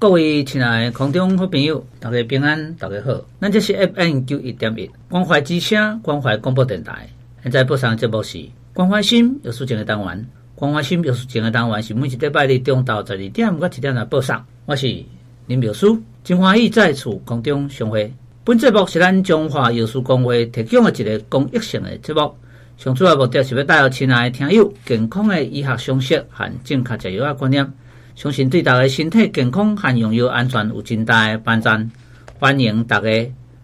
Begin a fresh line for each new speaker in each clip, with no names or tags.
各位亲爱的空中好朋友，大家平安，大家好。咱这是 FM 九一点一关怀之声，关怀广播电台。现在播送节目是关怀心艺术节的单元，关怀心艺术节的单元是每一礼拜日中昼十二点到一点来播送。我是林妙书，真欢喜在此空中相会。本节目是咱中华艺术公会提供的一个公益性的节目，上主要目的是要带予亲爱的听友健康的医学常识和正确食药的观念。相信对大家身体健康和用药安全有真大的帮助，欢迎大家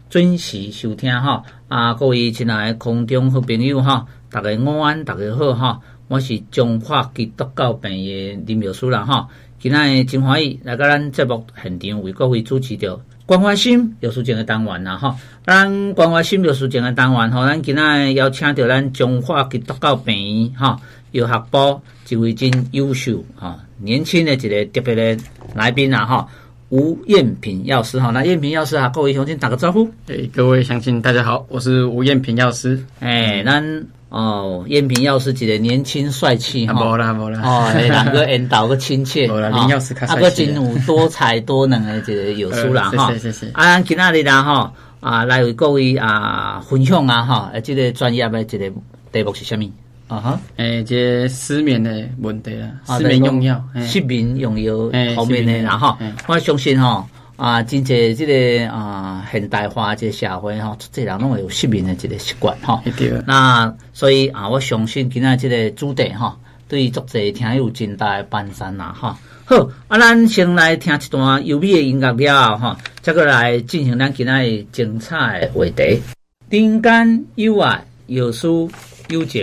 准时收听哈！啊，各位亲爱的空中好朋友哈，大家午安，大家好哈！我是中华基督教病院林妙书啦哈！今日真欢喜来到咱节目现场为各位主持着关怀心艺术节的单元啦哈！咱关怀心艺术节的单元吼，咱今日邀请到咱中华基督教病院哈药学部一位真优秀哈。年轻的一个特别的来宾啊，哈，吴艳平药师哈，那艳平药师啊，各位乡亲打个招呼。
诶，各位乡亲大家好，我是吴艳平药师。
诶，咱哦，艳平药师一个年轻帅气哈，
无啦无啦，
哦，两个引导个亲切，
无啦，林药师较帅气，
啊个真有 多才多能的一个药师啦哈。
谢谢谢谢。
啊，今仔日啦哈，啊来为各位啊分享啊哈，诶，这个专业的这个题目是啥物？啊哈，诶、
欸，这失眠的问题啦，失眠用药，
失眠用药方面的啦哈，我相信哈啊，真济这个啊现代化这个社会哈，这人拢会有失眠的这个习惯哈。对。那所以啊，我相信今仔这个主题哈，对作者听有真大的帮助啦哈。好，啊，咱先来听一段优美的音乐了哈，再过来进行咱今仔精彩的话题。人间有爱，有书有情。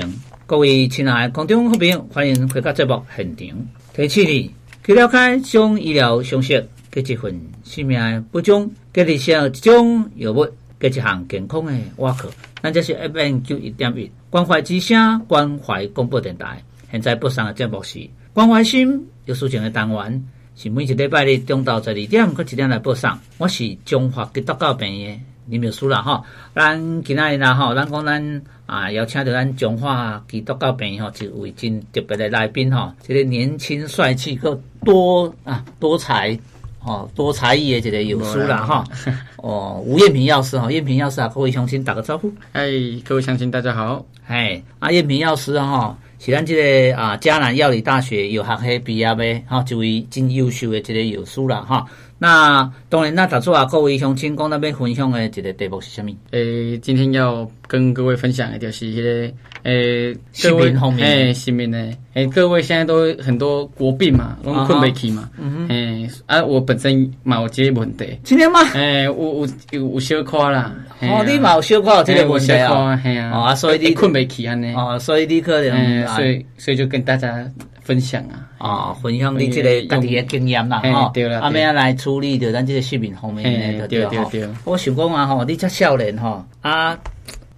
各位亲爱的观众好朋友，欢迎回到节目现场。提醒你，去了解种医疗常识，给一份生命的保障，给你上一种药物，给一项健康的瓦壳。咱这是 FM 九一点一关怀之声，关怀广播电台。现在播上的节目是关怀心有事情的单元，是每一礼拜日中昼十二点到一点来播上。我是中华基督教病院。你没有输了哈，咱今仔日啦哈，咱讲咱啊邀请到咱中华基督教病院哈，一位真特别的来宾哈，这个年轻帅气个多啊多才哦多才艺的这个有书了哈 哦，吴艳平药师哈，艳平药师啊，各位乡亲打个招呼，
哎，各位乡亲大家好，
哎，啊艳平药师哈，是咱这个啊迦南药理大学有学系毕业的哈，一位真优秀的这个有输了哈。那当然，那打住啊，各位乡亲讲那边分享的一个题目是什么？
诶，今天要跟各位分享的就是迄、那个诶，
失眠方面
诶，失眠的。诶，各位现在都很多国病嘛，拢困不起嘛，诶，啊，我本身嘛有这个问题，
今天吗？
诶，有有有有小可啦，
哦，你嘛有小可这个问题啊，
系啊，
啊，所以你
困不起安尼，
哦，所以你可能，
所以所以就跟大家。分享啊，啊、
哦，分享你这个家己的经验啦，吼，啊，咩啊来处理着咱这个失眠方面的，对对对。我想讲啊，吼，你这少年吼，啊，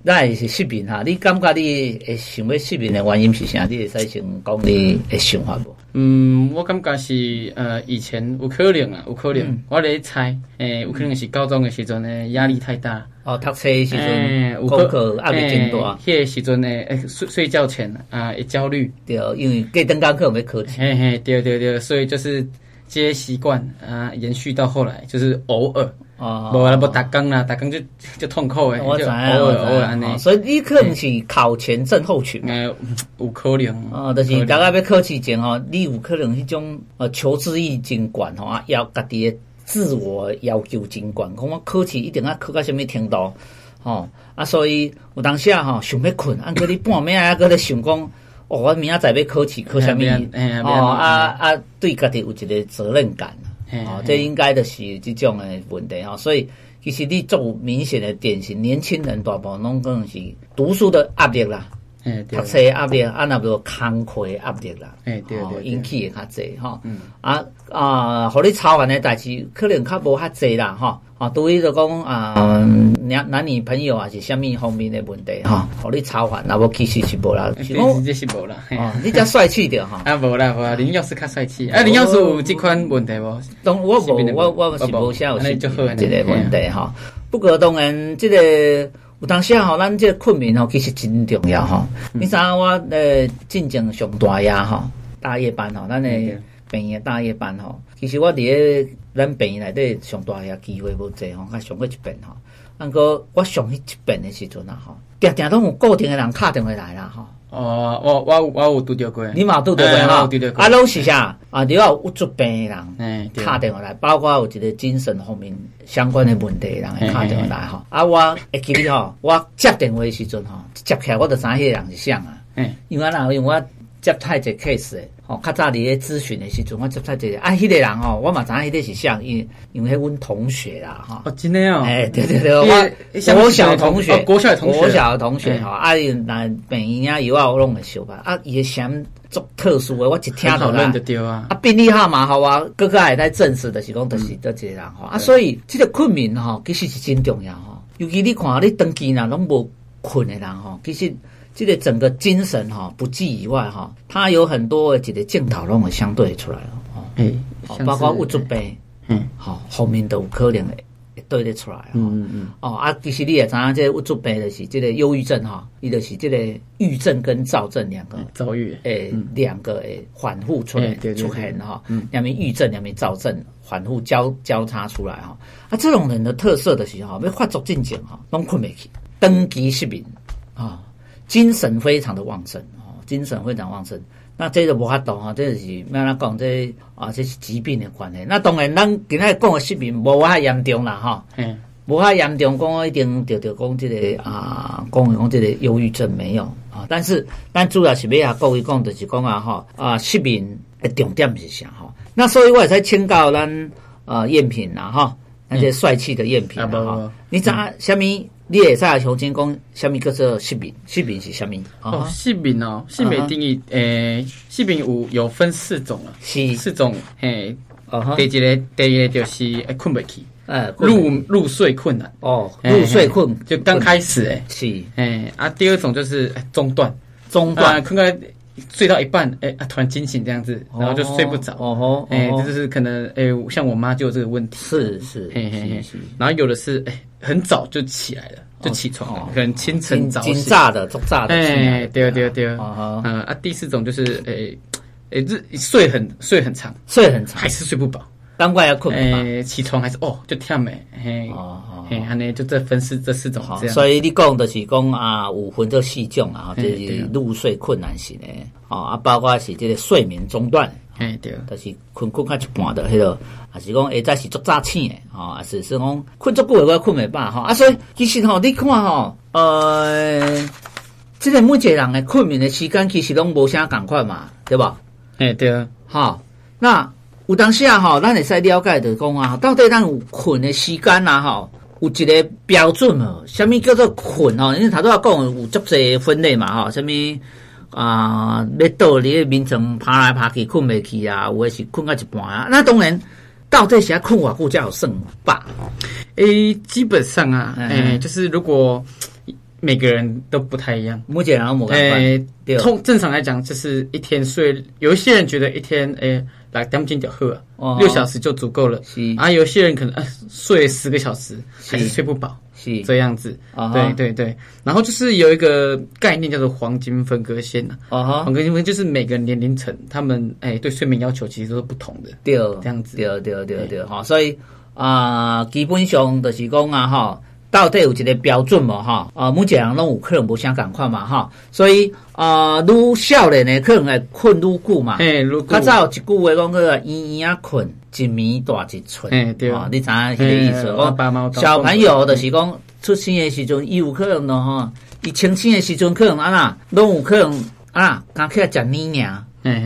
那也是失眠哈，你感觉你会想要失眠的原因是啥？你会使先讲你的想法无？
嗯，我感觉是呃，以前有可能啊，有可能，嗯、我咧猜，诶、欸，有可能是高中的时阵呢，压力太大。
哦，读册的时阵，功课压力真大。
迄个时阵呢，诶，睡睡觉前啊，会焦虑。
对，因为隔灯光课要考试。
嘿嘿，对对对，所以就是这些习惯啊，延续到后来，就是偶尔。哦。无啦，无打工啦，打工就就痛苦诶。
我知，我知。所以你可能是考前症候群。
诶，有可能。
哦，就是大概要考试前吼，你有可能迄种呃求知欲真悬吼，啊，要家己诶。自我要求真悬，讲我考试一定要考到什么程度，吼啊！所以有当时啊，吼想要困，啊，搁你半暝啊，搁咧想讲，哦，我明仔载要考试，考什么？哦啊啊，对家己有一个责任感，哦，这应该就是这种的问题哦。所以其实你做明显的典型，年轻人大部分拢可能是读书的压力啦。诶，读册压力，啊，那个工课压力啦，诶，对对，引起的较济吼，嗯，啊啊，互你操烦的代志可能较无较济啦，吼，啊，对于就讲啊，男男女朋友啊是虾米方面的问题，吼，互你操烦，那无其实是无啦，
是讲这是无啦，哦，
你较帅气点哈，
啊，无啦无啦，林药师较帅气，啊，林药师有即款问题无？
当我无我我是无啥有即个问题哈，不过当然即个。有当时吼，咱这个困眠吼，其实真重要吼。你知影我呃进前上大夜吼，大夜班吼，咱诶病院大夜班吼，其实我伫咧咱病院内底上大夜机会无济吼，较上过一遍吼。毋过我上去一遍的时阵啊，吼，定定拢有固定的人敲电话来啦，吼。
哦，我我我有拄着过，
你嘛拄着过哈？啊，拢是啥？啊，你要有出病的人，敲电话来，包括有一个精神方面相关的问题的人，敲电话来吼。啊，我会记得吼，我接电话的时阵吼，接起来我就知迄个人是谁啊。嗯，因为哪？因为我接太侪 case 的。哦，较早伫咧咨询诶时阵，我接太侪啊，迄、那个人吼，我嘛知影迄个是谁，因为因为迄阮同学啦，吼。
哦，真的哦。
哎，对对对，我国小同学，国小同学，国小的同学，哈，啊，那病院啊，有啊，我拢会晓吧。啊，伊个声足特殊诶，我一听到啦。啊，啊，病历号码吼啊，哥哥也在证实的是讲，就是这个人哈。啊，所以这个困眠吼，其实是真重要吼。尤其你看你长期啦，拢无困诶人吼，其实。这个整个精神哈不济以外哈，它有很多这个镜头拢会相对出来了哦，哎，包括物质病，嗯，好，后面都有可能会对得出来，嗯嗯哦啊，其实你也知影，这个物质病就是这个忧郁症哈，伊就是这个郁症跟躁症两个
躁郁，
诶，两个诶反复出来出现哈，两边郁症两边躁症反复交交叉出来哈，啊，这种人的特色的时候要发作进前哈，拢困未去，登记失眠啊。精神非常的旺盛哦，精神非常旺盛。那这个无法懂哈，这是咩啦讲这啊，这是疾病的关系。那当然，咱今日讲的失眠无遐严重啦哈，嗯，无遐严重，讲一定得得讲这个啊，讲讲这个忧郁症没有啊。但是，咱主要是要啊，各位讲的是讲啊哈啊，失眠的重点是啥哈？那所以我也才请教咱啊赝品啦哈，那些帅气的赝品啊哈，你知虾米？你会使重新讲，虾米叫做失眠？失眠是虾米？
哦，失眠哦，失眠定义，诶，失眠有有分四种啊，是。四种，诶，第一个，第一个就是诶困不起，诶，入入睡困难，
哦，入睡困。
就刚开始，诶，
是，
诶，啊，第二种就是中断，
中断，
困个睡到一半，诶，啊，突然惊醒这样子，然后就睡不着，哦吼，诶，这就是可能，诶，像我妈就有这个问题，
是是，嘿嘿嘿，
然后有的是，哎。很早就起来了，就起床了，可能清晨早
醒，炸的，做炸的。
哎，对对对，啊啊！第四种就是，哎哎，这睡很睡很长，
睡很长，
还是睡不饱，
难怪要困。
哎，起床还是哦，就跳没，嘿，哦嘿，安尼就这分四这四种这样。
所以你讲的是讲啊，五分这四种啊，就是入睡困难型的，哦啊，包括是这个睡眠中断。
哎，对，
就是困困到一半的迄个，还是讲下早是足早醒的，吼，还是是讲困足久的我困未饱，吼，啊，所以其实吼，你看吼，呃，这个每一个人的困眠的时间其实拢无啥共款嘛，对吧？
哎，对啊，
好，那有当时啊，吼，咱会使了解的讲啊，到底咱有困的时间啊，吼，有一个标准哦，什么叫做困哦？因为头拄仔讲有足侪分类嘛，吼，什么？啊，要倒你的眠床爬来爬去，困未去啊，有的是困到一半啊。那当然，到底是要困偌久才有算吧？
诶，基本上啊，诶、欸，就是如果每个人都不太一样，
目前然后某个
诶，通正常来讲，就是一天睡，有一些人觉得一天诶，来两斤就喝，六小时就足够了。是。啊，有些人可能呃睡十个小时还是睡不饱。是。这样子，对对对，然后就是有一个概念叫做黄金分割线呐，黄金分割就是每个年龄层他们诶对睡眠要求其实都是不同的，
对，
这样子，
对对对对。哈，所以啊，基本上就是讲啊哈，到底有一个标准无吼，啊，目前人拢有可能无啥共款嘛吼，所以啊，愈少年呢可能会困愈久嘛，哎，较早有一句话讲个圆圆啊困。一米大一寸，哎，对。啊，你知影迄个意思？我小朋友就是讲出生的时阵，伊有可能咯吼，伊清醒的时阵可能啊啦，拢有可能啊，刚起来食奶尔，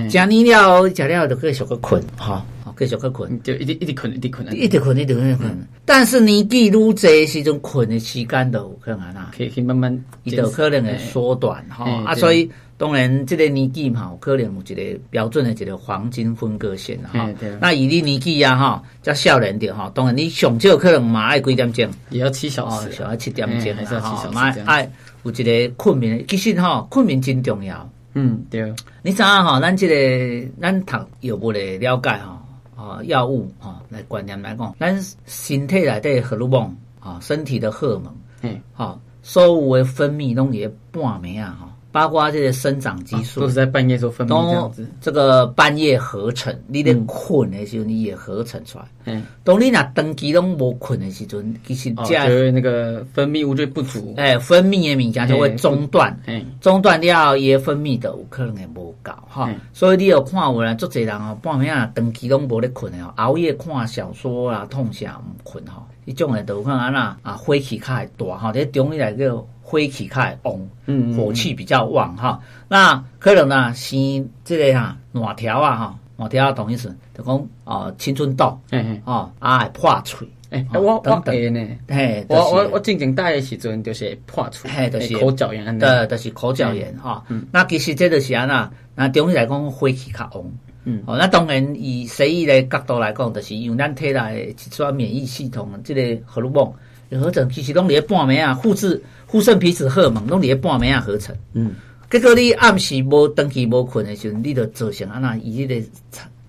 食奶了，食了就继续去困，哈，继续去困，
就一直一直困，一直困，
一直困，一直困，困。但是年纪愈济时阵，困的时间都有可能啊，
可以慢慢，
伊就可能会缩短，哈啊，所以。当然，这个年纪嘛，可能有一个标准的一个黄金分割线哈。那以你年纪啊哈，较少年点哈，当然你上少可能嘛爱几点钟，
也要七小时，
要七点钟，还是要七小时。爱有一个困眠，其实哈，困眠真重要。
嗯，对。
你知影哈，咱这个咱读药物的了解哈，啊，药物啊来观念来讲，咱身体内底荷尔蒙啊，身体的荷尔蒙，嗯，好，所有的分泌拢也半暝啊哈。包括这些生长激素，
都是在半夜时候分泌这样子。
这个半夜合成，你咧困的时候，你也合成出来。嗯，当你那长期拢无困的时阵，其实
就会那个分泌物就不足。
哎，分泌的物件就会中断。哎，中断了，伊分泌的有可能会无够哈。所以你有看有人，足侪人哦，半夜啊，长期拢无咧困的哦，熬夜看小说啊，痛醒毋困哈。伊种的，都有可能安那啊，火气较会大哈，这中医来个火气较会旺，嗯，火气比较旺哈。那可能呢，生这个哈卵条啊哈，卵巢同意思，就讲啊青春痘，嗯嗯，哦啊会破喙，
诶，我我会呢，嘿，我我我进前带的时阵就是破喙，嘿，就是口角炎，
对，就是口角炎哈。那其实这就是安那，那中医来讲火气较旺。嗯，哦，那当然以西医的角度来讲，就是用咱体内一撮免疫系统，这个荷尔蒙合成，其实拢伫咧半暝啊，副肾副肾皮质荷尔蒙拢伫咧半暝啊合成。嗯，结果你暗时无长期无困的时阵，你就造成啊那伊迄个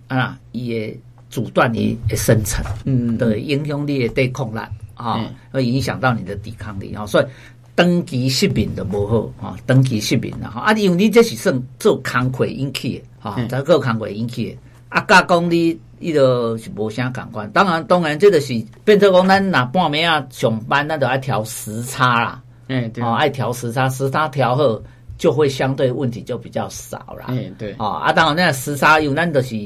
啊那伊诶阻断你诶生成，嗯，对，影响你的抵抗力啊，会影响到你的抵抗力啊，所以长期失眠就无好啊，长期失眠啦，啊，因为你这是算做工课引起的。啊，这个工课引起的，啊，甲讲你伊个是无啥感官。当然，当然，这个是变成讲咱若半暝啊上班，咱就爱调时差啦。嗯，对。哦，爱调时差，时差调好，就会相对问题就比较少啦。嗯，对。哦，啊，当然，那时差有咱就是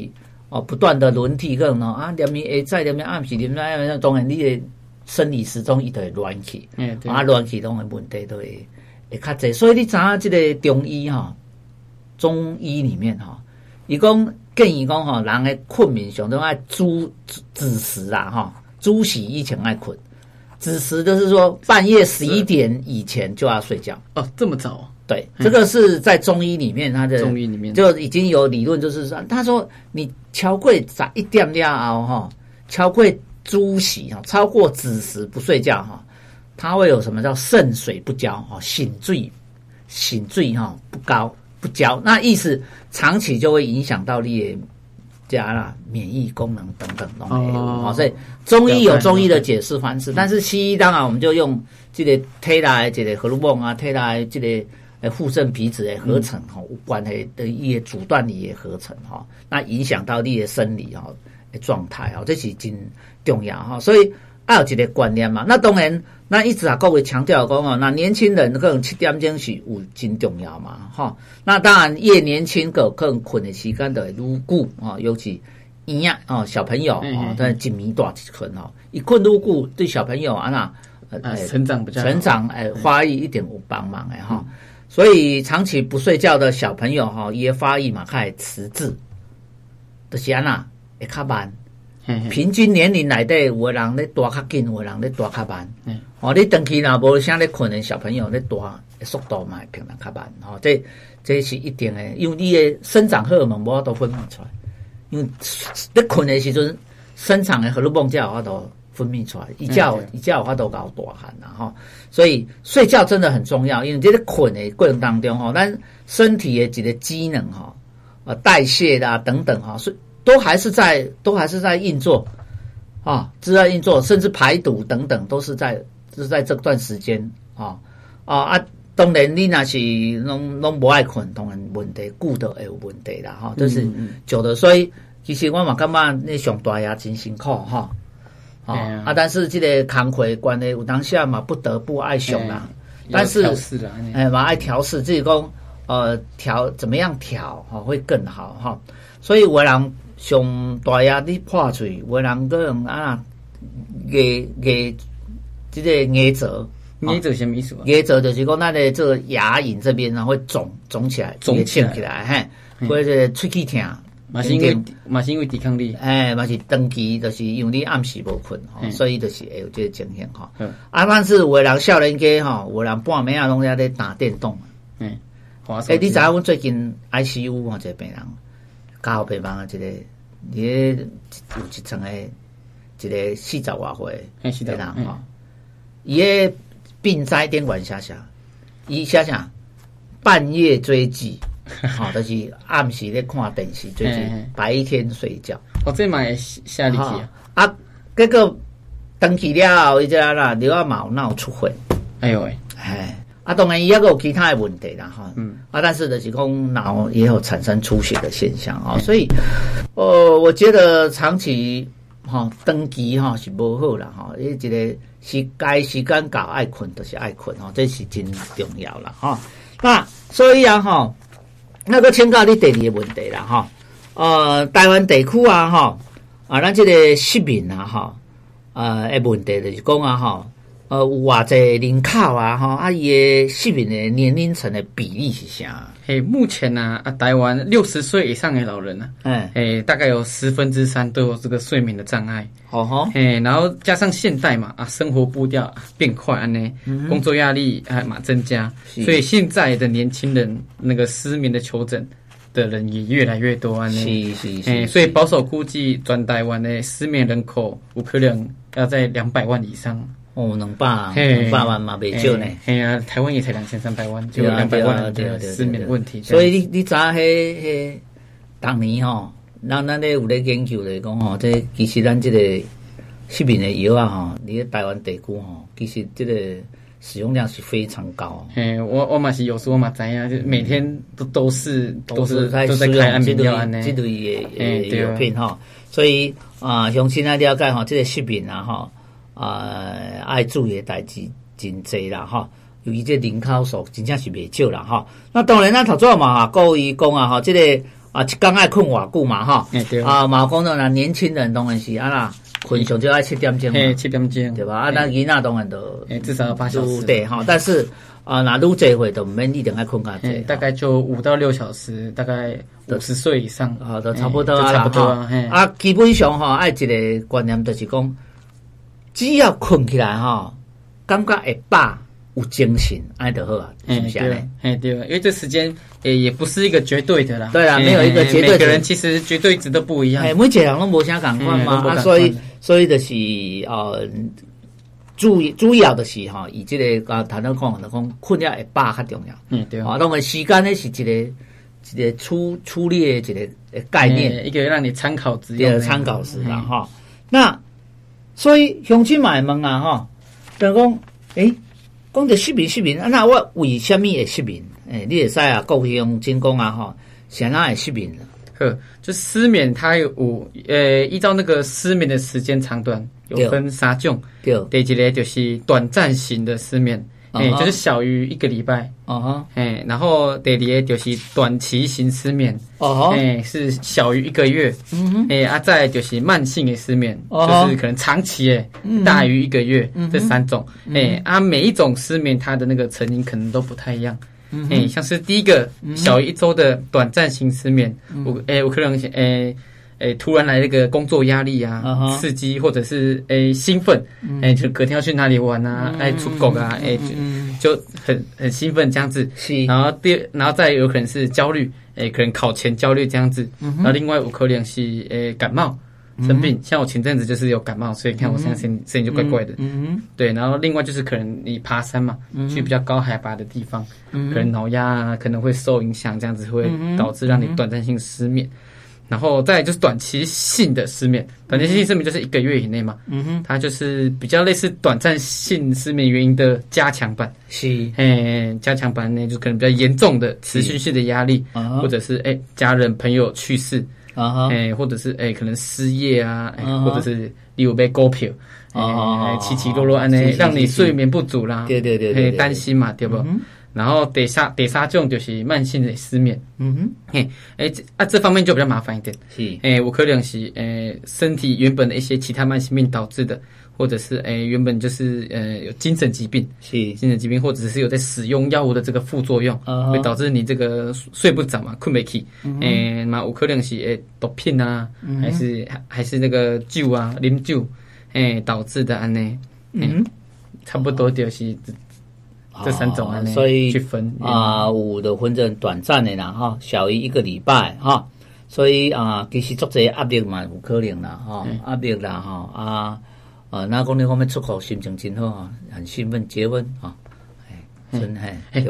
哦，不断的轮替，可能啊，连眠诶，在连面暗时，连眠那当然你的生理时钟伊都会乱去。嗯，对。啊，乱去当然问题都会会较侪，所以你知影这个中医哈，中医里面哈。伊讲建议讲吼，人诶困眠上都爱子子时啊，哈，子时以前爱困，子时就是说半夜十一点以前就要睡觉
哦，这么早？
对，这个是在中医里面，他的
中医里面
就已经有理论，就是说，他说你超过十一点了哈，超过猪喜哈，超过子时不睡觉哈，他会有什么叫肾水不交哈，醒醉醒醉哈不高。不交，那意思长期就会影响到你的加啦免疫功能等等东西哦。所以中医有中医的解释方式，但是西医当然我们就用这个推来这个荷尔蒙啊，推来这个呃副肾皮质的合成哈，有关的的一些阻断你的合成哈，那影响到你的生理哈的状态啊，这是真重要哈。所以还有一个观念嘛，那当然。那一直啊，各位强调讲哦，那年轻人可能七点钟是有真重要嘛，哈。那当然越年轻个可能困的时间就会愈久啊，尤其一样哦，小朋友哦，他一米大一困哦，一困愈久对小朋友啊那
呃成长比较
成长哎发育一点有帮忙哎哈。所以长期不睡觉的小朋友哈，也发育嘛开始迟滞，就是安那会较慢。平均年龄内底，有的人咧大较紧，有的人咧大较慢。嗯，哦，你长期若无啥咧困的小朋友咧大速度嘛，平常较慢。哦，这这是一定的，因为你的生长荷尔蒙无法度分泌出来，因为你困的时阵，生长的荷尔蒙才有法度分泌出来，一觉一觉有法度搞大汗啦，哈。所以睡觉真的很重要，因为这个困的过程当中，哈，咱身体的几个机能，哈，啊，代谢啦等等，哈，是。都还是在，都还是在运作，啊，是在运作，甚至排毒等等，都是在，是在这段时间，啊啊啊！当然你那是拢拢不爱困，当然问题顾得会有问题啦，哈，就是久的。所以其实我嘛感觉你上大也真辛苦，哈，啊啊！但是这个工课关的有当下嘛不得不爱上啦，但是哎嘛爱调试，自己讲呃调怎么样调哈会更好哈，所以我人。上大牙你破嘴，有人个人啊，牙牙即个牙槽，
牙槽什么意思？
牙槽就是讲咱的这个牙龈这边啊会肿肿起来，肿起来，嘿，或者喙齿疼，
嘛是因为嘛是因为抵抗力，
哎，嘛是长期就是因为你暗时无困，所以就是会有这个情形哈。啊，但是有的人少年家吼，有人半暝啊拢在咧打电动，嗯，哎，你知影我最近 ICU 啊，这个病人，加护病房啊，这个。你有一层诶，一个四十外岁诶人吼，伊诶病灾点管下下，伊想想半夜追剧，好，就是暗时咧看电视追剧，白天睡觉。
哦，这嘛下力气
啊！啊结果登记了后，伊只啦，流啊毛闹出血。哎呦喂！哎，啊，当然也有其他的问题啦，哈，嗯，啊，但是就是讲脑也有产生出血的现象啊，所以，呃，我觉得长期哈长期哈是无好啦，哈，因为这个是该时间搞爱困就是爱困哦，这是真重要了哈。那所以啊哈，那个请教你第二个问题啦哈，呃，台湾地区啊哈，啊，咱这个失眠啊哈，呃，诶，问题就是讲啊哈。呃，有偌济人口啊，哈，啊，伊个失眠的年龄层的比例是啥？
嘿，目前呢，啊，台湾六十岁以上的老人呢，哎，哎，大概有十分之三都有这个睡眠的障碍。哦吼，哎，然后加上现代嘛，啊，生活步调变快，安呢，工作压力还嘛增加，所以现在的年轻人那个失眠的求诊的人也越来越多，安呢，是是是，所以保守估计，全台湾的失眠人口有可能要在两百万以上。
哦，两百两百万嘛，未少呢。
嘿啊，台湾也才两千三百万，就两百万的失眠问题。
所以你你知迄迄当年吼，咱咱咧有咧研究来讲吼，这其实咱这个失眠的药啊吼，你台湾地区吼，其实这个使用量是非常高。
嘿，我我嘛是有时候嘛知影，就每天都都是都是都在开安眠药安呢，
这类的药品吼。所以啊，像现在了解吼，这个失眠啊哈。啊，爱注意的代志真济啦，哈！由于这人口数真正是未少啦，哈。那当然，咱头先嘛，各位讲啊，哈，这个啊，一天爱困偌久嘛，哈。啊，嘛讲到啦，年轻人当然是啊啦，困上就爱七点钟嘛，
七点钟，
对吧？啊，那囡仔当然都
至少要八小时，
对哈。但是啊，那愈济岁都唔免一定爱困较济，
大概就五到六小时，大概五十岁以上，
啊，都差不多啊，差不多啊。基本上哈，爱一个观念就是讲。只要困起来哈，感觉会饱，有精神，爱得好啊，是不是啊？
哎，对，因为这时间也也不是一个绝对的啦。
对啊，没有一个绝对。
每个人其实绝对值都不一样。
哎，每个人拢无啥感觉嘛，啊，所以所以就是呃，注意主要的是哈，以这个啊，谈到讲的讲，困了会饱较重要。嗯，对啊。那么时间呢是一个一个粗粗略的一个概念，
一个让你参考之用的
参考是啦哈。那所以乡亲们问啊，吼，等于讲，诶，讲着失眠失眠，那我为什么会失眠？诶，你会使啊，各位乡亲讲啊，哈，谁哪会失眠呢？
呵，就失眠，它有，呃，依照那个失眠的时间长短，有分三种。对，第一个就是短暂型的失眠。哎，就是小于一个礼拜，哦哈，哎，然后第二个就是短期型失眠，哦哈，哎，是小于一个月，嗯哼，哎，啊，再就是慢性的失眠，就是可能长期诶，大于一个月，这三种，哎，啊，每一种失眠它的那个成因可能都不太一样，哎，像是第一个小于一周的短暂型失眠，我，哎，我可能，哎。诶，突然来那个工作压力啊，刺激或者是诶兴奋，诶就隔天要去哪里玩啊，哎出国啊，诶就就很很兴奋这样子。然后第然后再有可能是焦虑，诶可能考前焦虑这样子。然后另外有可能是诶感冒生病，像我前阵子就是有感冒，所以看我现在声声音就怪怪的。嗯对，然后另外就是可能你爬山嘛，去比较高海拔的地方，可能脑压啊可能会受影响，这样子会导致让你短暂性失眠。然后再就是短期性的失眠，短期性失眠就是一个月以内嘛，嗯哼，它就是比较类似短暂性失眠原因的加强版，是，哎，加强版呢就可能比较严重的持续性的压力，或者是哎家人朋友去世，啊哎或者是哎可能失业啊，或者是例如被股票，哎起起落落安呢，让你睡眠不足啦，
对对对，
哎担心嘛，对不？然后第三第三种就是慢性的失眠，嗯哼，嘿，哎，啊，这方面就比较麻烦一点，是，哎，我可能是，诶，身体原本的一些其他慢性病导致的，或者是，诶，原本就是，呃，有精神疾病，是，精神疾病，或者是有在使用药物的这个副作用，会导致你这个睡不着嘛，困不起，诶，嘛，有可能是，诶，毒品啊，还是还是那个酒啊，啉酒，诶，导致的安呢，嗯，差不多就是。这三种啊，
所以去分啊，有的婚证短暂的啦，哈，小于一个礼拜，哈，所以啊，其实作者压力嘛，有可能啦，哈，压力啦，哈，啊，啊，那讲你后面出口心情真好啊，很兴奋，结婚啊，真嘿，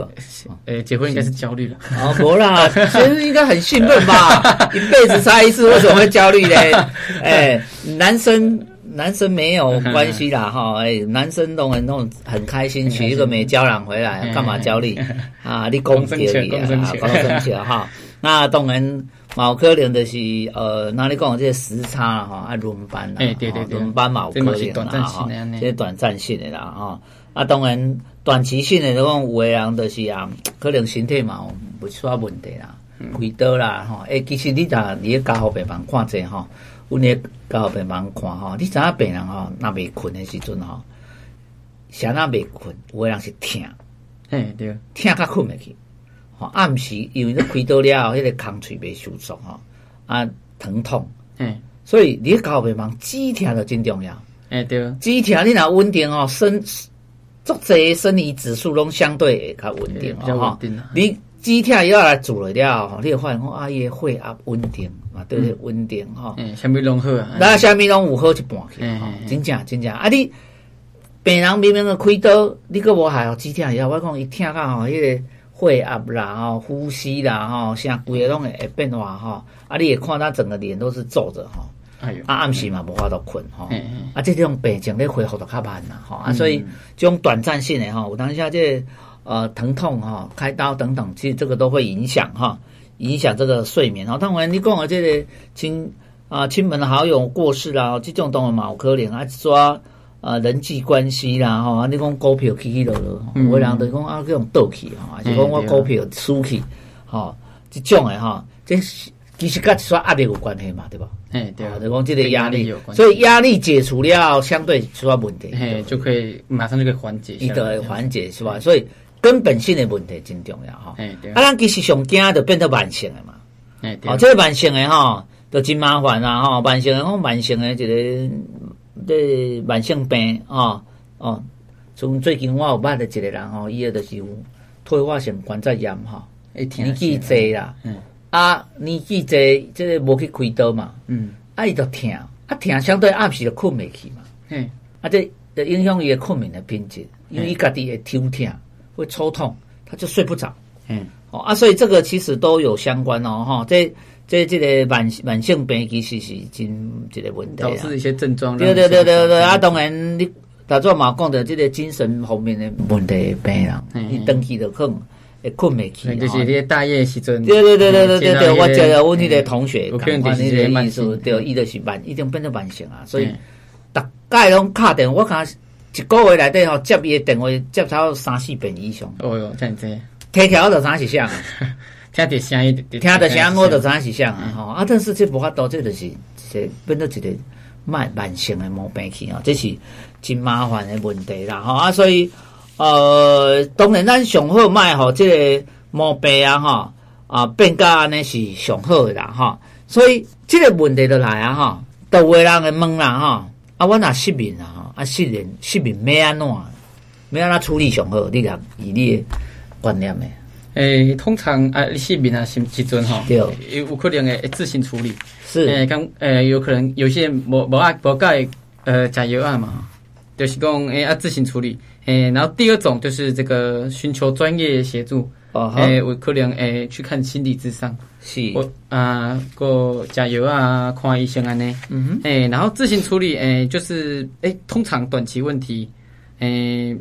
哎
结婚应该是焦虑了。
哦，不啦，其实应该很兴奋吧？一辈子差一次，为什么会焦虑嘞？哎，男生男生没有关系啦，哈，哎，男生都很那种很开心，娶一个美娇娘回来，干嘛焦虑 啊？你公平点啊，高生气了哈。那当然，毛可能的是呃，那你讲这些时差哈，啊轮班啦，
哎对对对，
轮班毛可能啦哈，这些短暂性的啦哈。啊，当然。短期性的，种有的人就是啊，可能身体嘛不出啥问题啦，亏多啦吼。诶，其实你打你个家伙病房看者吼，阮个家户病房看吼，你知影病人吼，若未困诶时阵吼，啥那未困，有诶人是疼，
嘿对，
疼甲困未去，吼暗时因为你开刀了，迄个空喙未收缩吼，啊疼痛，
嗯，
所以你个家户病房止疼就真重要，
诶对，
止疼你若稳定吼身。做这些生理指数拢相对较稳定，
比较稳定啊。
你止疼药来做了了，你会发现讲啊，伊诶血压稳定嘛，对不对？稳定吼。
嗯，啥物拢好啊。
那啥物拢有好一半去哈，真正真正啊！你病人明明个开刀，你个无害哦，止疼药我讲伊疼到吼，迄个血压啦吼，呼吸啦吼，啥规个拢会会变化吼。啊，你也看他整个脸都是皱着哈。啊，暗时嘛无法度困吼，啊，这种病情咧恢复得较慢啦，吼，啊，所以这种短暂性的吼，有当下这呃疼痛哈，开刀等等，其实这个都会影响哈，影响这个睡眠。然后当然你讲的这个亲啊亲朋好友过世啦，这种当然嘛有可能啊，抓啊人际关系啦，吼，啊，你讲股票起起落落，有人就讲啊，这种倒去哈，就讲我股票输去，哈，这种的哈，这其实跟刷压力有关系嘛，对吧？
哎，对啊，
就讲这个压力，所以压力解除了，相对出现问题，
嘿，就可以马上就可以缓解，
一个缓解是吧？所以根本性的问题真重要哈。
哎，对。
啊，咱其实上惊就变得慢性的嘛。
哎，
哦，这个慢性的哈，就真麻烦啦哈。慢性的，讲慢性的，一个这慢性病啊，哦，从最近我有捌的一个人吼，伊个就是有退化性关节炎哈，年纪侪啦，嗯。啊，年纪侪这个无去开刀嘛，嗯，啊伊就疼，啊疼相对暗时就困未去嘛，
嗯，
啊这就影响伊个困眠的品质，因为伊家己会抽疼，会抽痛，他就睡不着，嗯，哦啊，所以这个其实都有相关哦，哈，这这这个慢慢性病其实是真这个问题啊，
导致一些症状，
对对对对对，啊当然你大做嘛讲的这个精神方面的问题病人，你登记的可能。会困未去，
就是啲大夜时阵。
对对对对对对对，我觉得我那个同学，我看你的意思，对，伊就是慢，已经变成慢性啊。所以，大概拢敲电话，我看一个月内底吼接伊的电话接超三四遍以上。
哦哟，这样子，
听起来我就知是啥，
听着声音，
听着声音我就知是啥啊。吼啊，但是这无法度，这就是这变做一个慢慢性的毛病去啊，这是真麻烦的问题啦。吼啊，所以。呃，当然咱上好卖吼，这个毛病啊，吼啊变价安尼是上好的啦，哈。所以这个问题就来啊，吼，都有人会问啦，哈。啊，我若失眠啊，啊失眠失眠要安怎？要安怎处理上好？你讲以你的观念诶。
诶，通常啊，你失眠啊，时时阵吼，
对，
有有可能会自行处理。
是诶，
刚诶，有可能有些人无无爱无解呃加油啊嘛，就是讲诶啊自行处理。诶，然后第二种就是这个寻求专业协助，哦，诶，我可能诶去看心理智商，
是，
我啊，过加油啊，看医生啊呢，嗯哼，诶，然后自行处理，诶，就是诶，通常短期问题，诶，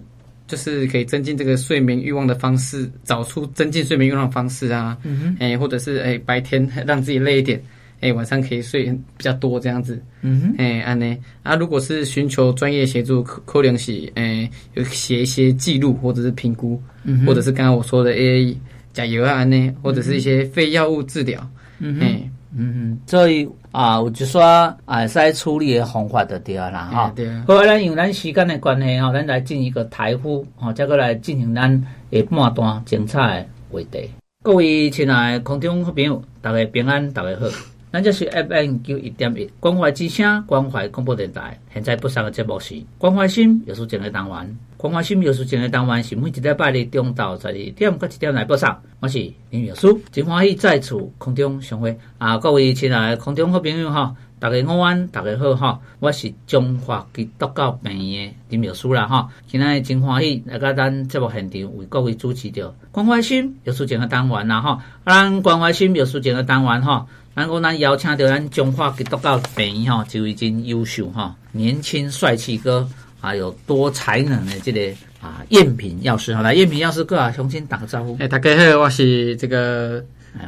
就是可以增进这个睡眠欲望的方式，找出增进睡眠欲望的方式啊，嗯哼，诶，或者是诶白天让自己累一点。哎，晚上可以睡比较多这样子。嗯哼，哎，安呢？啊，如果是寻求专业协助，可可能是哎，有写一些记录或者是评估，嗯，或者是刚刚我说的 A A 加油啊，安呢，或者是一些非药物治疗。嗯哼，
嗯哼，所以啊，我就说啊，在处理的方法就对了啦，哈。
对啊。
好，咱用咱时间的关系哈，咱来进一个台呼，哈，再过来进行咱的半段精彩的话题。各位亲爱的空中好朋友，大家平安，大家好。咱这是 FM 九一点一关怀之声关怀广播电台。现在播送的节目是关怀心艺术节的单元。关怀心艺术节的单元是每一礼拜日中昼十二点到一点来播送。我是林秘书，真欢喜再次空中相会啊！各位亲爱的空中好朋友哈，大家午安，大家好哈！我是中华基督教病院的林秘书啦哈。今天真欢喜来到咱节目现场为各位主持着关怀心艺术节的单元啦哈。咱关怀心艺术节的单元哈，咱讲咱邀请到咱中华基督教病院哈，一位真优秀哈，年轻帅气哥，还有多才能的这个啊赝品药师哈。来，赝品药师哥啊，重新打个招呼。
哎，大家好，我是这个。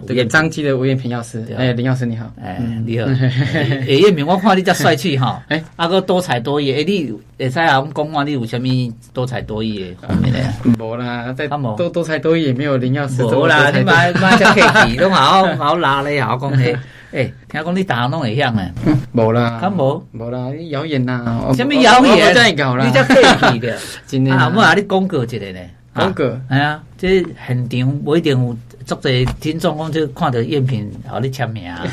这个张记的吴艳平药师，哎，林药师你好，
哎，你好，哎，艳平，我看你这帅气哈，哎，阿哥多才多艺，哎，你会使啊，我们讲话你有什么多才多艺的方面咧？
无啦，在多多才多艺也没有林药师。
无啦，你买买只客气，都好好拉咧，好讲嘿，哎，听讲你打拢会响呢？
无啦，
敢无？
无啦，谣言啊，
什么谣言？
真系搞啦，
你只客气的，真的。啊，我啊，你广告一个呢？
广告，
系啊，这现场不一定有。作者听众讲就看到赝品，好你签名。啊，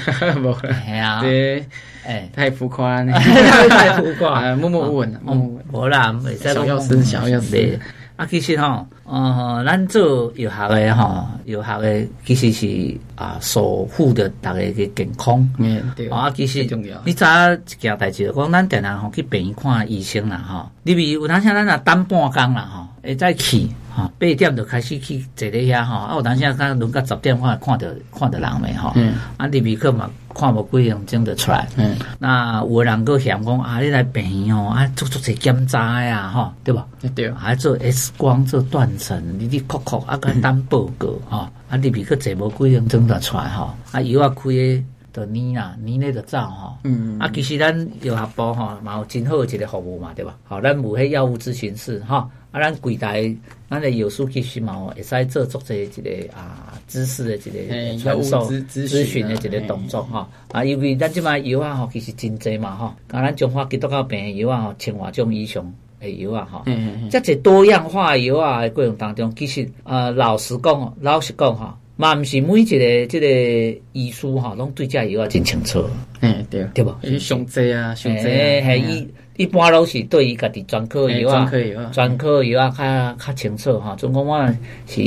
无系啊，对，哎，太浮夸了，
太浮夸，
默默无闻，
嗯，无啦，
小药师，小要死，
啊，其实吼，呃，咱做药学的吼，药学的其实是啊，守护的大家嘅健康，
嗯，对，
啊，其实重要。你早一件代志，讲咱定定吼去病院看医生啦，吼，你比如有当时咱啊等半工啦，吼，会再去。哈，八点就开始去坐咧遐吼，啊，有当时啊，看轮到十点，我还看到看到人没吼，嗯，啊，入去嘛，看无几样钟就出来，嗯，那有人搁嫌讲啊，你来病院吼，啊，做做些检查呀，吼，对吧？
对，
还做 X 光做断层，你你确确啊，简单报告吼，啊，入去搁坐无几样钟就出来吼，啊，药啊开诶就年啦，年咧就走吼，嗯，啊，其实咱药学部吼嘛有真好诶一个服务嘛，对吧？好，咱有迄药物咨询室哈。啊，咱柜台，咱的药师其实嘛，会使做做这一个啊知识的一个传授、咨询的一个动作哈。啊，因为咱即卖药啊，吼，其实真济嘛，吼。啊，咱中华基督教病的药啊，吼，千外种以上的药啊，吼。嗯嗯嗯。这个多样化药啊的过程当中，其实啊，老实讲，老实讲哈，嘛毋是每一个这个医师哈，拢对这药啊真清楚。
嗯，对，
对不？
上济啊，上济啊。
一般拢是对于家己专科药啊，专科药啊，较较清楚哈。总共我是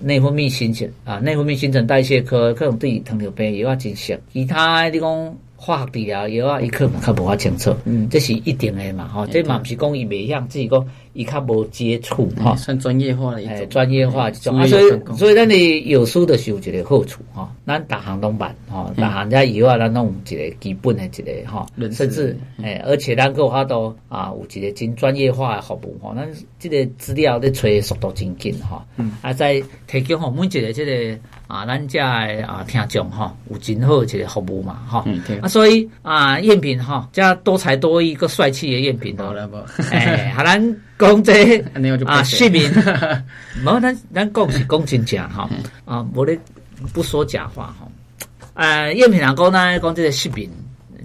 内分泌新陈啊，内分泌新陈代谢科，可能对糖尿病药啊真熟。其他你讲化学治疗药啊，伊可能较无法清楚。嗯，这是一定的嘛，吼。这嘛毋是讲伊袂晓，只是讲。伊较无接触哈，
算专业化的一种，
专业化一种。啊，所以所以咱你有书的时候，一个好处哈，咱逐项拢办哈，逐项在以外，咱弄一个基本的一个哈，甚至诶，而且咱个话都啊，有一个真专业化的服务哈，咱这个资料咧找速度真紧哈，啊，在提供吼每一个这个啊，咱遮的啊听众哈，有真好一个服务嘛哈，啊，所以啊，赝品哈，加多才多艺个帅气的赝品都，诶，好咱。讲这啊，市民，无咱咱讲是讲真正吼，啊，无咧不说假话哈。呃，叶平人讲呢，讲这个市民，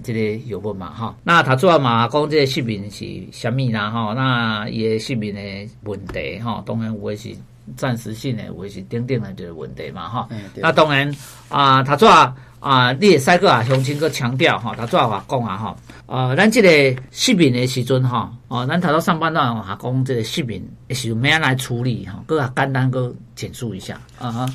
这个有问嘛哈。那他主要嘛讲这个市民是虾米啦哈？那伊个市民的问题哈，当然有的是暂时性的，有的是顶顶的这个问题嘛哈。那当然啊，他主要啊，你也赛个啊，乡亲个强调哈，他主要话讲啊哈。呃，咱这个失眠的时阵哈，哦，咱头到上半段话讲这个失眠是用咩来处理哈？各啊简单个简述一下啊，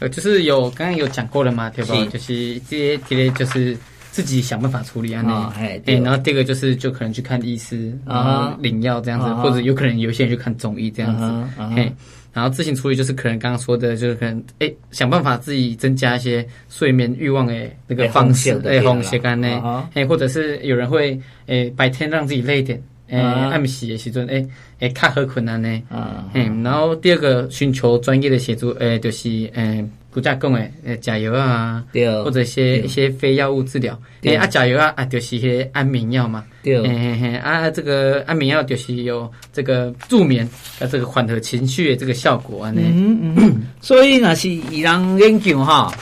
呃，就是有刚刚有讲过了嘛，对吧？就是这些这些就是自己想办法处理啊，那哎，然后第二个就是就可能去看医师啊，领药这样子，或者有可能有些人去看中医这样子，嘿。然后自行处理就是可能刚刚说的，就是可能哎想办法自己增加一些睡眠欲望诶那个方式，哎哄鞋干呢，哎或者是有人会哎白天让自己累一点，哎暗时的时阵哎哎较好困难呢，嗯，然后第二个寻求专业的协助，哎就是嗯。骨架讲诶，诶，加油啊，对，或者一些一些非药物治疗，诶，啊，加油啊，啊，就是些安眠药嘛，对，嘿嘿嘿，啊，这个安眠药就是有这个助眠，啊，这个缓和情绪的这个效果啊，
嗯嗯，所以那是伊人研究哈，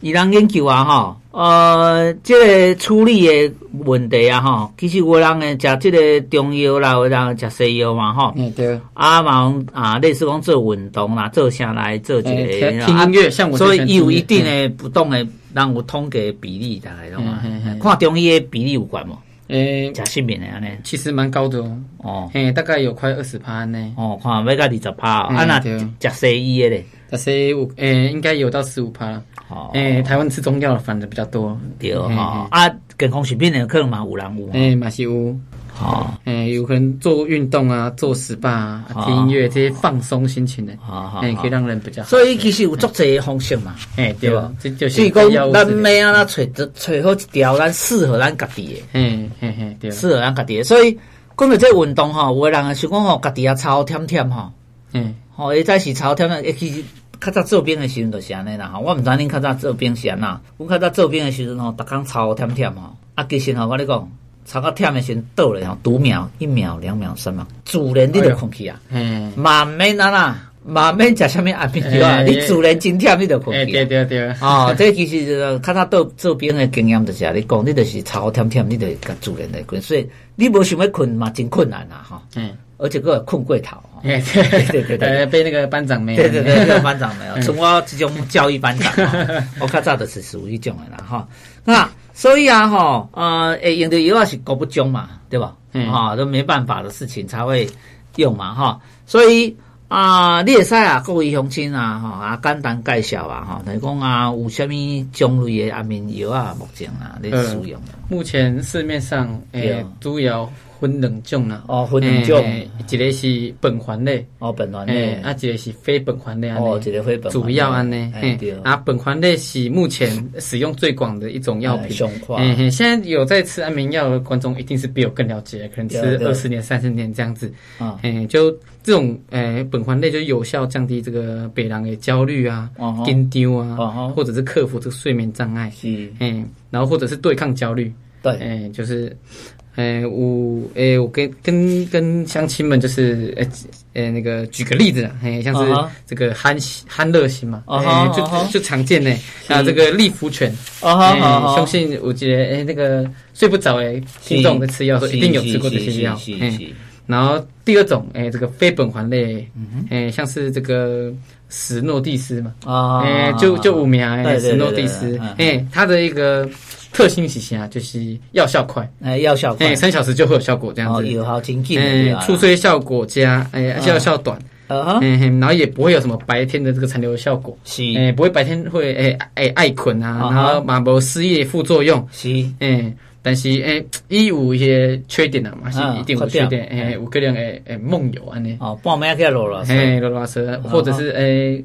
以人研究啊吼。呃，这个处理的问题啊，吼，其实有人会食即个中药啦，有人食西药嘛，吼，嗯对，啊嘛啊，类似讲做运动啦，做啥来做一个听
音乐，像我，
所以有一定的不同的人有统计比例大概，懂吗？看中医的比例有关无？诶，食失眠的安尼，
其实蛮高的哦，哦，嘿，大概有快二十趴呢，
哦，看要到二十趴，啊那食西医的咧，
食西医诶，应该有到十五趴。哦，诶，台湾吃中药反正比较多，
对哈啊，健康食品的可能嘛有人有，
诶，嘛是有。好，诶，有可能做运动啊，做 SPA 啊，听音乐这些放松心情的，诶，可以让人比较好。
所以其实有足侪方式嘛，
诶，对。吧？
所以讲咱咩啊，咱找找好一条咱适合咱家己的，嗯嗯嗯，对，适合咱家己的。所以讲到这运动吼，有个人想讲吼，家己啊操甜甜吼，嗯，吼，伊在是操甜甜，其实较早做兵的时阵就是安尼啦，吼，我毋知恁较早做兵是安怎，阮较早做兵的时阵吼，逐工操忝忝吼，啊，其实吼，我咧讲。超到忝的先倒了，然后读秒一秒两秒三秒，自然你著困去啊。嗯，慢慢啊啦，慢慢食啥物安眠药啊，你自然真忝你就困去。
对对对。
哦，这其实较早倒做兵的经验就是啊，你讲你就是超忝忝，你就较自然来困。所以你无想要困嘛，真困难啊哈。嗯。而且个困过头。对
对对对。被那个班长没有。
对对对，那个班长没有。从我这种教育班长，我较早就是属于这种的啦哈。那。所以啊，哈，呃，诶，用的药啊是国不中嘛，对吧？嗯，哈，都没办法的事情才会用嘛，哈。所以啊，你也使啊，各位乡亲啊，哈，啊，简单介绍啊，哈，等于讲啊，有啥物种类的安眠药啊，目前啊，你使用的。
目前市面上诶，主要。分两种啦，
哦，分两种，
一个是苯环类，
哦，苯环类，
啊，一个是非苯环类，
哦，一个非苯，
主要安尼，对，啊，苯环类是目前使用最广的一种药品，嗯哼，现在有在吃安眠药的观众一定是比我更了解，可能吃二十年、三十年这样子，啊，嗯，就这种，诶，苯环类就有效降低这个北狼的焦虑啊、紧张啊，或者是克服这个睡眠障碍，是，嗯，然后或者是对抗焦虑，对，嗯，就是。诶，我诶，我跟跟跟乡亲们就是诶诶，那个举个例子啦，诶，像是这个憨憨乐型嘛，诶，就就常见呢，啊，这个利福全，诶，相信我觉得诶，那个睡不着诶，听众在吃药一定有吃过这些药，诶，然后第二种诶，这个非苯环类，诶，像是这个史诺蒂斯嘛，啊，诶，就就五名诶，史诺蒂斯，诶，它的一个。特性是啥？就是药效快，
哎，药效快，
三小时就会有效果，这样子。
有好经济。
嗯，促睡效果佳，哎，药效短，嗯，然后也不会有什么白天的这个残留效果，是，哎，不会白天会哎哎爱困啊，然后嘛无失业副作用，是，哎，但是哎，伊有一些缺点啊嘛，是一定有缺点，哎，有可能哎哎梦游安尼，
哦，半夜起来啰啰嗦，
哎，啰啰嗦，或者是哎，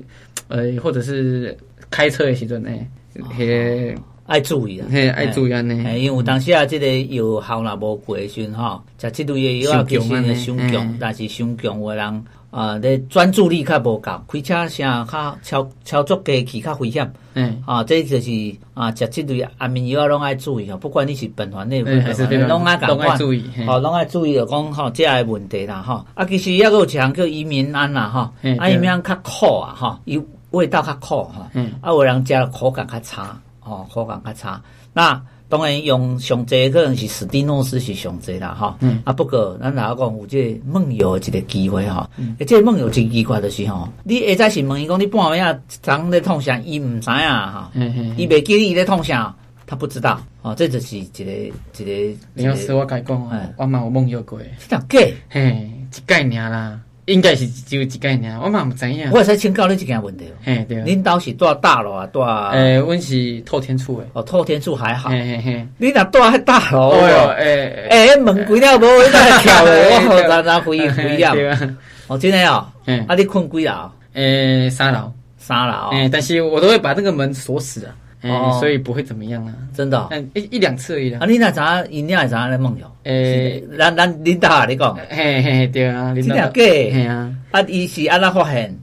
呃，或者是开车的时阵哎，嘿。
爱注意啊，
嘿，爱注意啊，呢，
因为有当时啊，即个药效若无过时阵吼，食即类药药其实会伤强，但是伤强的人啊，咧专注力较无够，开车声较超超速过去较危险，嗯，啊，这就是啊，食即类安眠药拢爱注意吼，不管你是本环类，拢爱赶快注意，吼，拢爱注意，着讲吼，即个问题啦，吼，啊，其实抑个有一项叫伊眠安啦，吼，啊，伊眠较苦啊，吼，伊味道较苦，哈，啊，有人食口感较差。哦，口感较差。那当然用上济可能是史蒂诺斯是上济啦，哈。嗯。啊，不过咱若讲有这梦游的一个机会哈。嗯。这梦游真奇怪的是吼，你下早是问伊讲你半暝啊，昨在痛啥？伊毋知影哈。嗯嗯。伊袂记得伊在痛啥，他不知道。哦，这就是一个一个。
你要是我甲伊讲，我嘛有梦游过。
这样假？
嘿，一概念啦。应该是只有一间尔，我嘛唔知影。
我会使请教你一件问题。
嘿，对。
恁兜是住大楼啊？住？
诶，阮是透天厝诶。
哦，透天厝还好。嘿嘿嘿。你若住迄大楼？哦
哟，
诶诶，门关了无？你在跳诶？我咱咱回回了。哦，真诶哦。嗯。啊，你困几楼？
诶，三楼。
三楼。
诶，但是我都会把那个门锁死啊。哦，所以不会怎么样啊，
真的。
嗯，一一两次而已啦。
啊，你那咋？你那咋在梦游？诶，咱咱领导你讲。
嘿嘿，对啊，
领导。真嘅？系啊。啊，伊是安怎发现？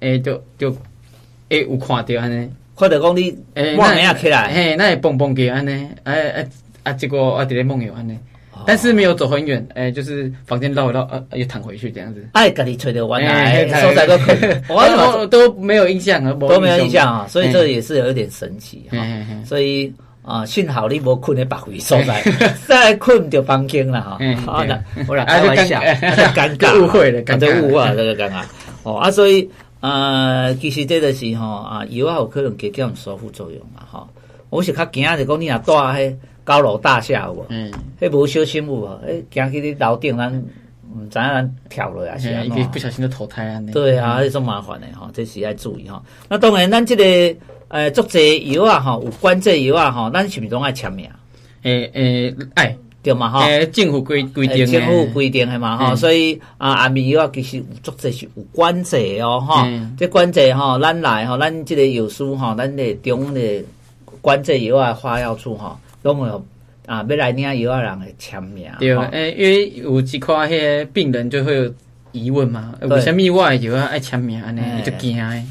诶，就就诶有看到安尼，
看到讲你诶，梦没起来，
嘿，那会蹦蹦叫安尼，诶诶啊，结果我伫咧梦游安尼。但是没有走很远，哎，就是房间绕一绕，呃，又躺回去这样子。
哎，跟你吹的完来，收在都可以，
我都没有印象啊，
都没有印象啊，所以这也是有一点神奇哈。所以啊，幸好你无困在白灰所在，再困就房间了哈。好的，我来开玩笑，尴尬，误会了，感觉误会了这个尴尬。哦啊，所以呃，其实这个是哈啊，有啊有可能给这种修复作用嘛哈。我是较惊的，讲你若住喺。高楼大厦有无？嗯，迄无小心有无？诶，行去你楼顶，咱毋知影咱跳落来是安怎？
不小心就投胎啊！
对啊，迄种麻烦诶吼，这是要注意吼。那当然，咱即个诶，足侪药啊，吼，有关节药啊，吼，咱是毋是拢爱签名？
诶诶，哎，
对嘛吼？
诶，政府规规定，
政府规定的嘛哈，所以啊，安眠药其实有作者是有管制哦哈，这管制吼，咱来吼，咱即个药师吼，咱的中的管制药啊，化药处哈，拢有啊，要来领药啊，人会签名。
对，诶，因为有一块迄个病人就会有疑问嘛，为什么我的药啊爱签名安尼，就惊诶。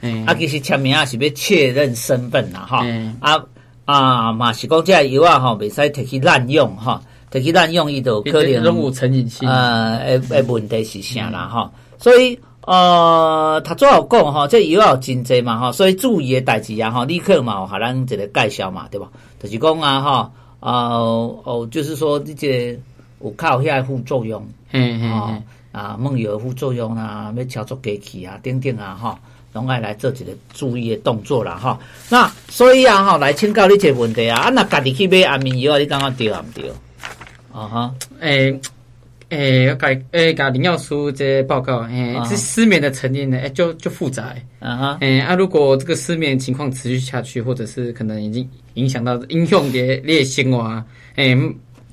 诶，啊，其实签名啊是要确认身份啦哈，啊。啊，嘛是讲这个药啊，吼，未使摕去滥用，哈，摕去滥用伊就可能
有成瘾性，
呃，诶诶，问题是啥啦，哈，所以，呃，他最好讲，哈，这药有真济嘛，吼，所以注意的代志啊，吼，立刻嘛，互咱一个介绍嘛，对吧？就是讲啊，吼，哦哦，就是说这个有靠遐副作用，嗯嗯，啊，梦游副作用啊，要操作机器啊，等等啊，吼。拢爱来做一个注意的动作啦，吼。那所以啊，吼，来请教你一个问题啊，啊，那家己去买安眠药啊，你感觉对啊？毋对？啊哈，
诶诶，改诶，甲林药师这报告，诶，这失眠的成因呢，诶，就就复杂，啊哈，诶，啊，如果这个失眠情况持续下去，或者是可能已经影响到影响的你的生活，诶。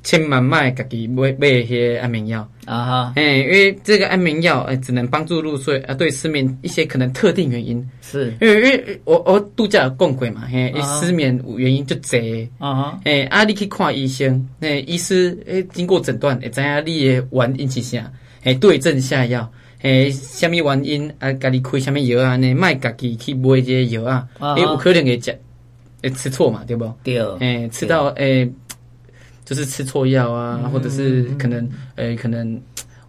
千万卖家己买买一些安眠药啊哈，哎，因为这个安眠药哎，只能帮助入睡啊。对失眠一些可能特定原因，是因为因为我我度假有讲过嘛，嘿，失眠原因就多啊哈，哎，啊，你去看医生，那医师哎，经过诊断，会知影你的原因是啥，哎，对症下药，哎，什么原因啊？家己开什么药啊？呢，卖家己去买这些药啊，哎，有可能会吃，会吃错嘛，对不？对，哎，吃到哎。就是吃错药啊，或者是可能，呃，可能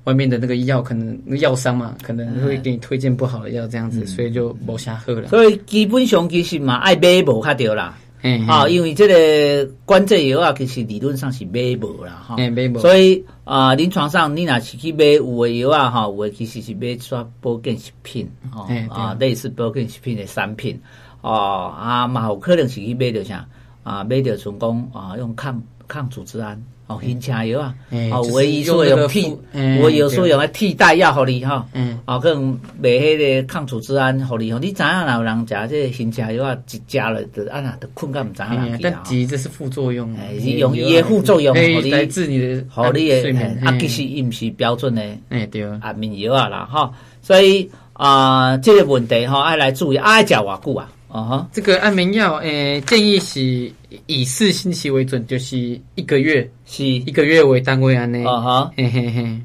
外面的那个药，可能药商嘛，可能会给你推荐不好的药，这样子，所以就无啥喝了。
所以基本上其实嘛，爱买无较对啦，啊，因为这个管制药啊，其实理论上是买无啦，哈，买无。所以啊，临床上你若是去买有的药啊，哈，有的其实是买煞保健食品，哦，啊，类似保健食品的产品，哦，啊，嘛有可能是去买着啥，啊，买着成功啊，用抗。抗组织胺哦，晕车药啊，哦，唯一说用替，我有时候用来替代药，互你哈，嗯，哦，可能买迄个抗组织胺，互你，你知影哪有人食这个晕车药啊？一食了就啊那，就困到毋知影。
但其实这是副作用，
是用伊的副作用，
来治你的，
互你的睡眠。啊，其实伊毋是标准的，诶，对，安眠药啊啦，哈，所以啊，这个问题哈，爱来注意，爱食偌久啊。啊哈，
这个安眠药，诶，建议是以四星期为准，就是一个月，是一个月为单位安尼。啊哈，嘿嘿嘿。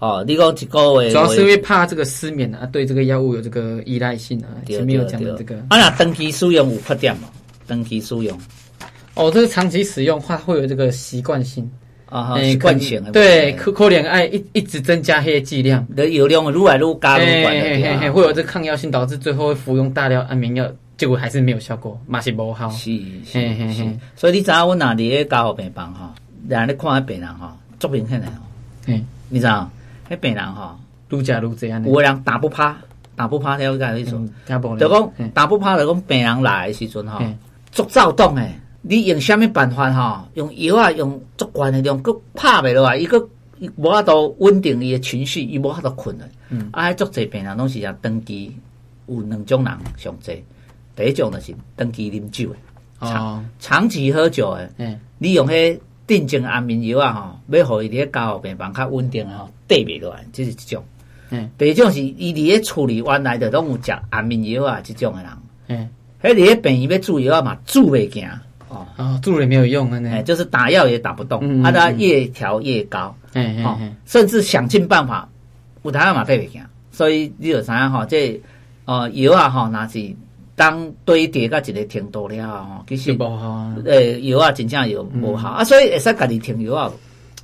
哦，你讲一个月，
主要是因为怕这个失眠啊，对这个药物有这个依赖性啊，前面有讲的这个。
啊，那长期使用有缺点吗？长期使用，
哦，这个长期使用话会有这个习惯性
啊哈，习惯性。
对，可可能爱一一直增加些剂量，
的药量愈来愈高，
嘿，会有这抗药性，导致最后会服用大量安眠药。结果还是没有效果，嘛是无效。是是
是，所以你知影我哪里咧家护病房哈，让人看下病人哈，足明显的。嗯，你知道？迄病人哈，
愈食愈济安尼。
有个人打不趴，打不趴，了解意思？听不懂。就讲打不趴，就讲病人来的时阵哈，足躁动诶。你用啥物办法哈？用药啊，用足惯的用，佮拍袂落来，伊佮无法度稳定伊的情绪，伊无法度困的。嗯，啊，足济病人拢是啊长期有两种人上济。第一种就是长期啉酒诶，长长期喝酒诶，嗯，你用迄镇静安眠药啊，吼，要互伊伫家护病房较稳定吼，跌袂落来，这是一种。嗯，第二种是伊伫咧处理原来的拢有食安眠药啊，这种诶人，嗯，迄伫咧病院要注药啊嘛，注袂行，
哦，啊，注了也没有用啊，
呢，就是打药也打不动，啊，它越调越高，嗯嗯，甚至想尽办法，有台嘛爬袂行，所以你就知影吼，这哦药啊吼，那是。当堆叠到一个程度了吼，其实无好。诶，药啊，真正有无好啊，所以会使家己停药啊。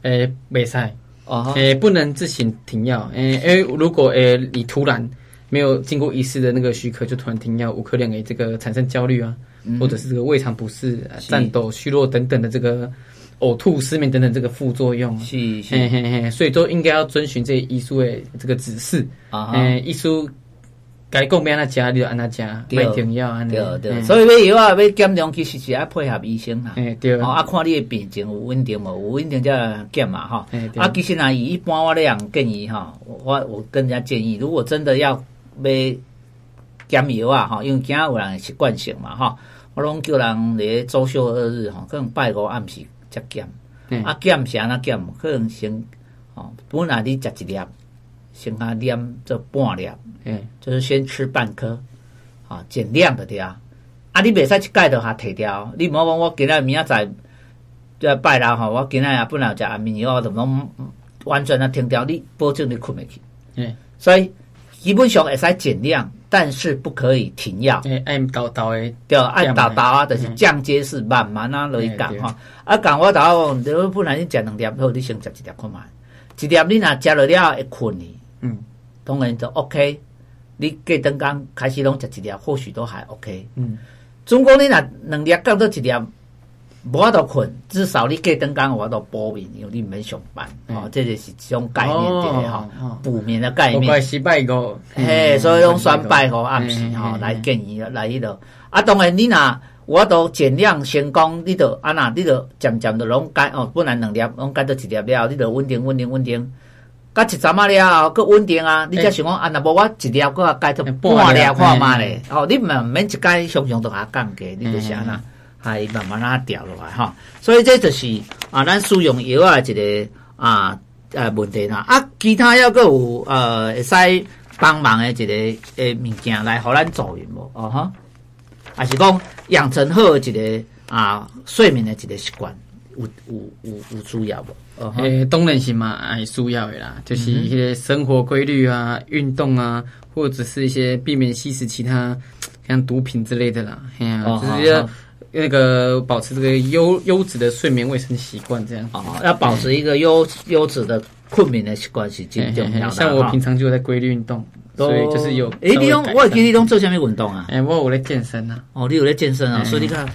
诶，袂使哦，诶，不能自行停药。诶，诶，如果诶你突然没有经过医师的那个许可就突然停药，有可能诶这个产生焦虑啊，或者是这个胃肠不适、战斗、虚弱等等的这个呕吐、失眠等等这个副作用。是是，嘿嘿嘿，所以都应该要遵循这医书的这个指示啊。诶，医书。该讲要安怎食，你就安怎食，买停药安尼。对对，
所以买药啊，要减量，其实是爱配合医生啦。诶，对。哦，啊，看你的病情有稳定无？有稳定才减嘛，哈。啊，其实啊，以一般我这样建议哈，我我跟人家建议，如果真的要要减药啊，哈，因为惊有人习惯性嘛，哈，我拢叫人咧周休二日哈，可能拜五暗时才减。啊，减是安怎减？可能先哦，本来你食一粒，先啊念做半粒，嗯，就是先吃半颗，啊，减量的对。啊，你袂使一盖都下摕掉。你莫讲我今仔明仔载就拜六吼，我今仔也本来食安眠药，就拢完全啊停掉。你保证你困袂去。嗯，所以基本上会使减量。但是不可以停药，
按倒倒诶，
对，按倒倒啊，就是降阶式慢慢啊来讲哈。啊，讲我倒，你本来你食两粒，好，你先食一粒看嘛。一粒你若食落了会困你，嗯，当然就 OK。你隔顿工开始拢食一粒，或许都还 OK。嗯，总共你若两粒到到一粒。无法度困，至少你隔顿工我都补眠，因为你唔免上班，哦，这就是一种概念的哈，补眠的概念。
失败过，
嘿，所以用双拜和暗时哈来建议来迄度。啊，当然你若我都尽量成功，你都啊那，你都渐渐的拢改哦，本来两粒拢改到一粒了，你都稳定稳定稳定，甲一阵啊了后，搁稳定啊，你才想讲啊，若无我一粒搁啊改到半粒看嘛咧，哦，你毋免一改常常都下降嘅，你就是安那。还慢慢啊调落来哈，所以这就是啊，咱使用药啊一个啊呃问题啦。啊，其他还阁有呃会使帮忙的一个诶物件来互咱助用无？哦哈，还是讲养成好一个啊睡眠的一个习惯，有有有有需要无？
诶、欸，当然是嘛，还需要的啦，就是一些生活规律啊、运动啊，或者是一些避免吸食其他像毒品之类的啦，嘿啊，哦、就是要。那个保持这个优优质的睡眠卫生习惯，这样
哦，要保持一个优优质的困眠的习惯是最重要的。
像我平常就在规律运动，所以就是有。
诶，你用我给你用做什么运动啊？
诶，我有在健身啊。
哦，你有在健身啊？所以你看，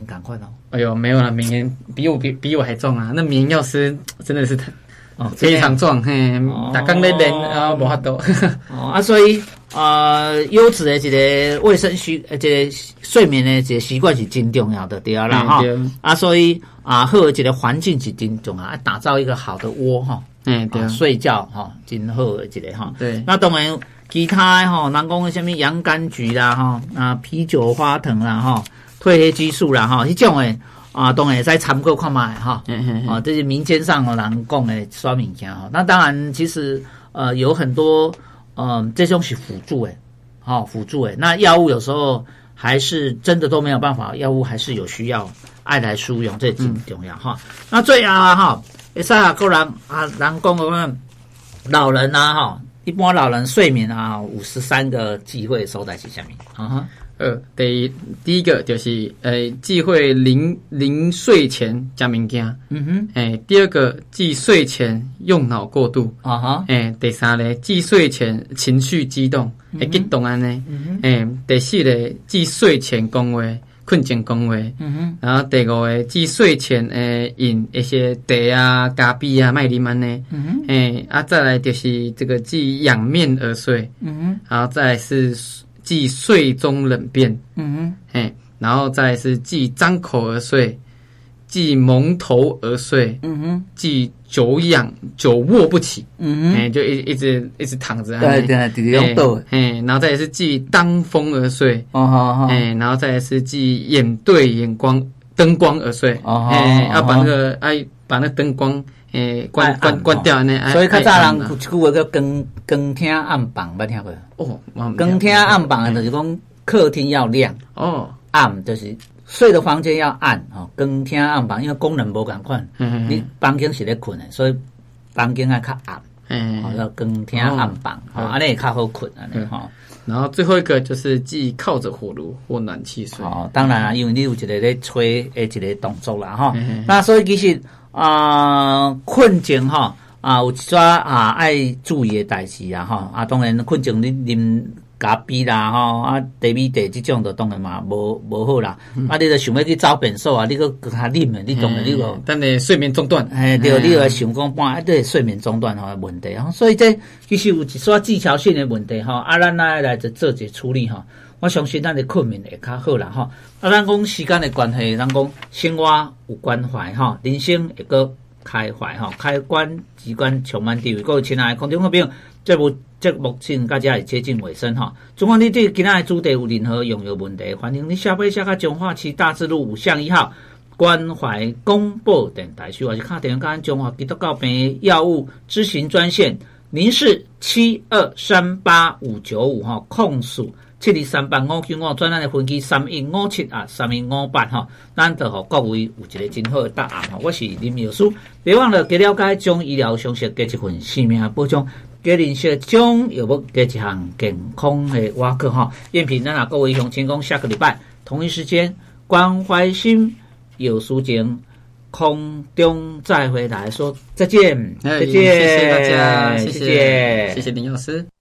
赶快哦。
哎呦，没有了，明年比我比比我还重啊！那明药师 真的是他。哦，非常壮嘿，打刚那边啊，无法度。
哦啊，所以啊，优质的这个卫生习，这个睡眠的这个习惯是真重要的，对啊啦哈。啊，所以啊，好这个环境是真重要，啊，打造一个好的窝哈。嗯，对，睡觉哈，真好的这个哈。对，那当然其他哈，人讲什么洋甘菊啦哈，啊，啤酒花藤啦哈，褪黑激素啦哈，这种诶。啊，当然也在参考看卖哈，啊，这些民间上的人讲诶说物件哈。那当然，其实呃有很多嗯、呃，这种是辅助诶，好、哦、辅助诶。那药物有时候还是真的都没有办法，药物还是有需要爱来输用，这挺重要哈、嗯。那最后哈，会使啊，个人啊，人讲个讲老人呐、啊、哈，一般老人睡眠啊，五十三个机会收在是下面？啊哈。
呃，第一第一个就是，呃，忌讳临临睡前加物件，嗯哼，诶、欸，第二个忌睡前用脑过度，啊哈，诶，第三个忌睡前情绪激动，会激动安尼，嗯诶、欸，第四个忌睡前讲话，困前讲话，嗯哼，然后第五个忌睡前诶饮一些茶啊、咖啡啊、麦啉安尼，嗯哼，诶、欸，啊，再来就是这个忌仰面而睡，嗯哼，然后再来是。忌睡中冷变，嗯哼，嘿，然后再是忌张口而睡，忌蒙头而睡，嗯哼，忌久仰久卧不起，嗯哼，哎，就一一直一直躺着，
对对对，用抖，
嘿，然后再是忌当风而睡，哦好好，哎，然后再是忌眼对眼光灯光而睡，哦好，要把那个哎把那灯光。诶，关关关掉呢，
所以较早人有一句话叫“光光厅暗房”，捌听过？哦，光厅暗房就是讲客厅要亮哦，暗就是睡的房间要暗哦。光厅暗房，因为功能无共款，你房间是咧困的，所以房间啊较暗，嗯，叫光厅暗房，哦，安尼会较好困啊，哈。
然后最后一个就是既靠着火炉或暖气睡。哦，
当然啦，因为你有一个咧吹诶一个动作啦，哈。那所以其实。啊，困境吼啊，有一抓啊爱注意的代志啊吼啊，当然困境你啉咖啡啦吼啊，茶米茶这种的当然嘛无无好啦。嗯、啊，你着想要去走便所啊，你搁搁较啉诶，你当然你个
等你睡眠中断，
哎对，你个想讲半一对睡眠中断吼问题吼，所以这其实有一些技巧性的问题吼，啊，咱来来做做一处理哈。我相信咱的困眠会较好啦吼。啊，咱讲时间的关系，咱讲生活有关怀吼，人生会阁开怀吼，开关机关充满智慧。各位亲爱的观众朋友，这部节目前大家接近尾声哈。如果你对今仔的主题有任何用药问题，欢迎你下飞下个中化区大智路五巷一号。关怀公播电台，或是卡电话中华基督教病药物咨询专线，您是七二三八五九五哈，控诉七二三八五九五，转咱的分机三一五七啊，三一五八哈，咱就和各位有一个真好的答案哈。我是林妙书，别忘了给了解中医疗常识，给一份生命保障，给认识中药物，给一项健康的挖克哈。赝品咱啊，各位乡亲讲，下个礼拜同一时间关怀心。有书情空中再回来说再见，
再见，谢谢大家，谢谢，
谢谢，
谢谢林老师。